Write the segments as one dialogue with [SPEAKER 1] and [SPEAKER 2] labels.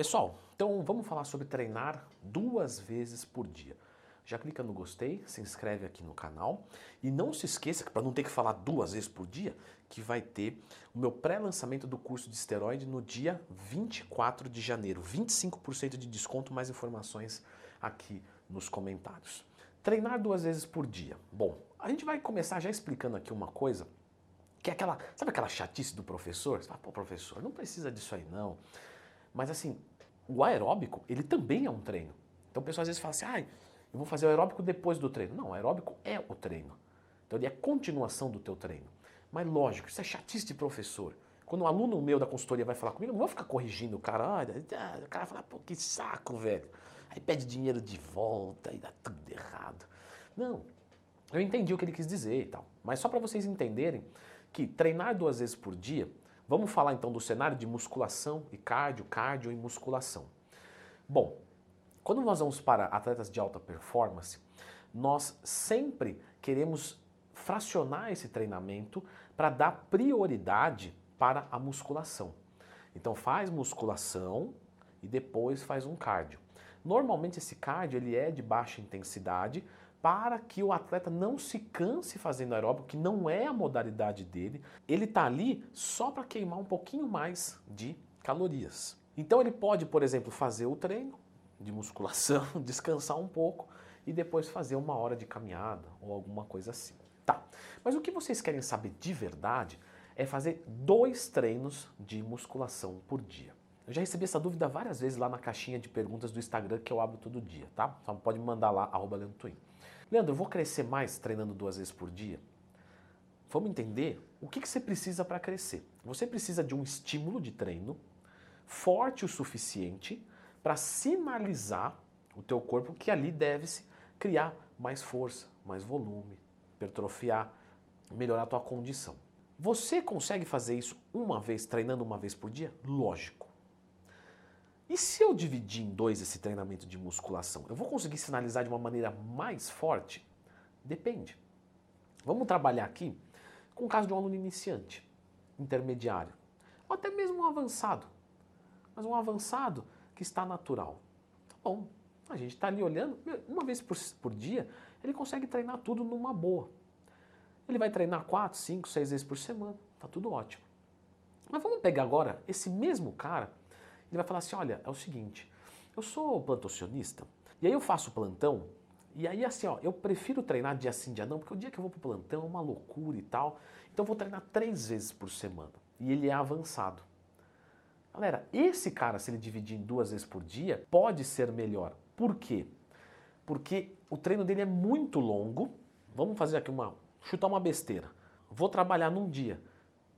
[SPEAKER 1] Pessoal, então vamos falar sobre treinar duas vezes por dia. Já clica no gostei, se inscreve aqui no canal e não se esqueça que para não ter que falar duas vezes por dia, que vai ter o meu pré-lançamento do curso de esteroide no dia 24 de janeiro. 25% de desconto, mais informações aqui nos comentários. Treinar duas vezes por dia. Bom, a gente vai começar já explicando aqui uma coisa que é aquela, sabe aquela chatice do professor? Você fala, pô, professor, não precisa disso aí não. Mas assim, o aeróbico, ele também é um treino. Então o pessoal às vezes fala assim, ah, eu vou fazer o aeróbico depois do treino. Não, o aeróbico é o treino. Então ele é continuação do teu treino. Mas lógico, isso é chatice de professor. Quando um aluno meu da consultoria vai falar comigo, eu não vou ficar corrigindo o cara. Olha, o cara fala, pô, que saco, velho. Aí pede dinheiro de volta e dá tudo errado. Não, eu entendi o que ele quis dizer e tal. Mas só para vocês entenderem que treinar duas vezes por dia Vamos falar então do cenário de musculação e cardio, cardio e musculação. Bom, quando nós vamos para atletas de alta performance, nós sempre queremos fracionar esse treinamento para dar prioridade para a musculação. Então faz musculação e depois faz um cardio. Normalmente esse cardio ele é de baixa intensidade, para que o atleta não se canse fazendo aeróbico, que não é a modalidade dele. Ele está ali só para queimar um pouquinho mais de calorias. Então ele pode, por exemplo, fazer o treino de musculação, descansar um pouco e depois fazer uma hora de caminhada ou alguma coisa assim. Tá. Mas o que vocês querem saber de verdade é fazer dois treinos de musculação por dia. Eu já recebi essa dúvida várias vezes lá na caixinha de perguntas do Instagram que eu abro todo dia, tá? Só pode mandar lá, arroba Leandro. Leandro, eu vou crescer mais treinando duas vezes por dia? Vamos entender o que, que você precisa para crescer. Você precisa de um estímulo de treino forte o suficiente para sinalizar o teu corpo que ali deve-se criar mais força, mais volume, hipertrofiar, melhorar a tua condição. Você consegue fazer isso uma vez, treinando uma vez por dia? Lógico. E se eu dividir em dois esse treinamento de musculação, eu vou conseguir sinalizar de uma maneira mais forte? Depende. Vamos trabalhar aqui com o caso de um aluno iniciante, intermediário, ou até mesmo um avançado. Mas um avançado que está natural. Tá bom, a gente está ali olhando, uma vez por, por dia, ele consegue treinar tudo numa boa. Ele vai treinar quatro, cinco, seis vezes por semana, tá tudo ótimo. Mas vamos pegar agora esse mesmo cara ele vai falar assim: olha, é o seguinte, eu sou plantocionista, e aí eu faço plantão, e aí assim, ó, eu prefiro treinar dia sim, dia não, porque o dia que eu vou pro plantão é uma loucura e tal. Então eu vou treinar três vezes por semana. E ele é avançado. Galera, esse cara, se ele dividir em duas vezes por dia, pode ser melhor. Por quê? Porque o treino dele é muito longo. Vamos fazer aqui uma. chutar uma besteira. Vou trabalhar num dia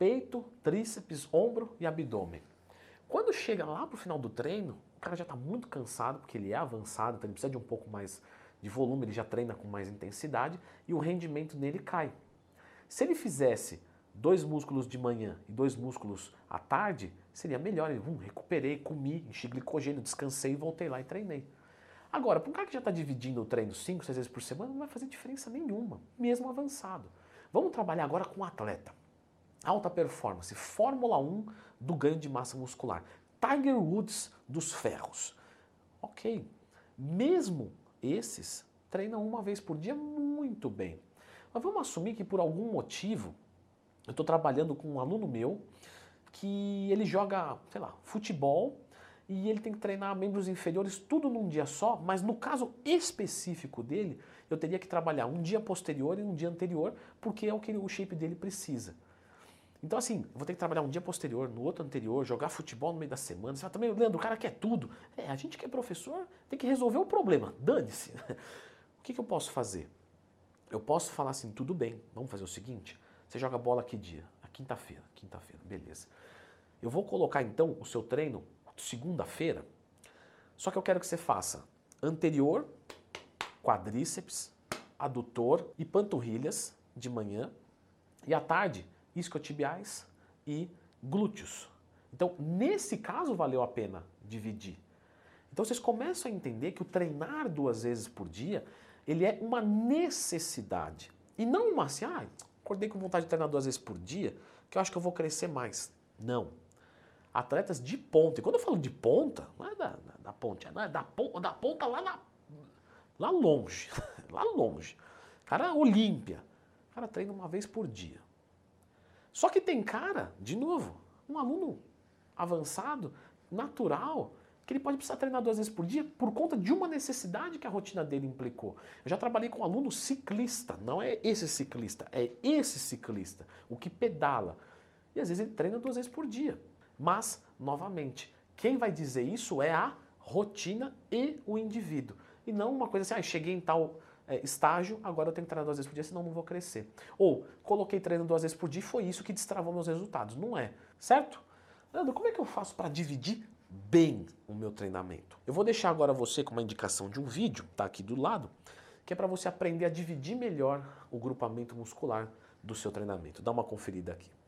[SPEAKER 1] peito, tríceps, ombro e abdômen. Quando chega lá pro final do treino, o cara já está muito cansado, porque ele é avançado, então ele precisa de um pouco mais de volume, ele já treina com mais intensidade e o rendimento nele cai. Se ele fizesse dois músculos de manhã e dois músculos à tarde, seria melhor. Ele, hum, recuperei, comi, enchi glicogênio, descansei e voltei lá e treinei. Agora, para um cara que já está dividindo o treino 5, 6 vezes por semana, não vai fazer diferença nenhuma, mesmo avançado. Vamos trabalhar agora com o atleta. Alta performance, Fórmula 1 do ganho de massa muscular. Tiger Woods dos ferros. Ok, mesmo esses treinam uma vez por dia muito bem. Mas vamos assumir que por algum motivo eu estou trabalhando com um aluno meu que ele joga, sei lá, futebol e ele tem que treinar membros inferiores tudo num dia só, mas no caso específico dele, eu teria que trabalhar um dia posterior e um dia anterior, porque é o que o shape dele precisa. Então, assim, vou ter que trabalhar um dia posterior, no outro anterior, jogar futebol no meio da semana. Você fala também, Leandro, o cara quer tudo. É, a gente que é professor tem que resolver o problema. Dane-se. O que, que eu posso fazer? Eu posso falar assim, tudo bem, vamos fazer o seguinte: você joga bola que dia? A quinta-feira. Quinta-feira, beleza. Eu vou colocar então o seu treino segunda-feira, só que eu quero que você faça anterior, quadríceps, adutor e panturrilhas de manhã, e à tarde isquiotibiais e glúteos. Então, nesse caso, valeu a pena dividir. Então, vocês começam a entender que o treinar duas vezes por dia, ele é uma necessidade. E não uma assim, ah, acordei com vontade de treinar duas vezes por dia, que eu acho que eu vou crescer mais. Não. atletas de ponta. E quando eu falo de ponta, não é da, da ponte, é da, da, da ponta lá, na, lá longe. lá longe. Cara, Olímpia. O cara treina uma vez por dia. Só que tem cara, de novo, um aluno avançado, natural, que ele pode precisar treinar duas vezes por dia por conta de uma necessidade que a rotina dele implicou. Eu já trabalhei com um aluno ciclista, não é esse ciclista, é esse ciclista, o que pedala. E às vezes ele treina duas vezes por dia. Mas, novamente, quem vai dizer isso é a rotina e o indivíduo. E não uma coisa assim, ah, cheguei em tal é, estágio, agora eu tenho que treinar duas vezes por dia, senão não vou crescer. Ou, coloquei treino duas vezes por dia e foi isso que destravou meus resultados. Não é, certo? Leandro, como é que eu faço para dividir bem o meu treinamento? Eu vou deixar agora você com uma indicação de um vídeo, tá aqui do lado, que é para você aprender a dividir melhor o grupamento muscular do seu treinamento. Dá uma conferida aqui.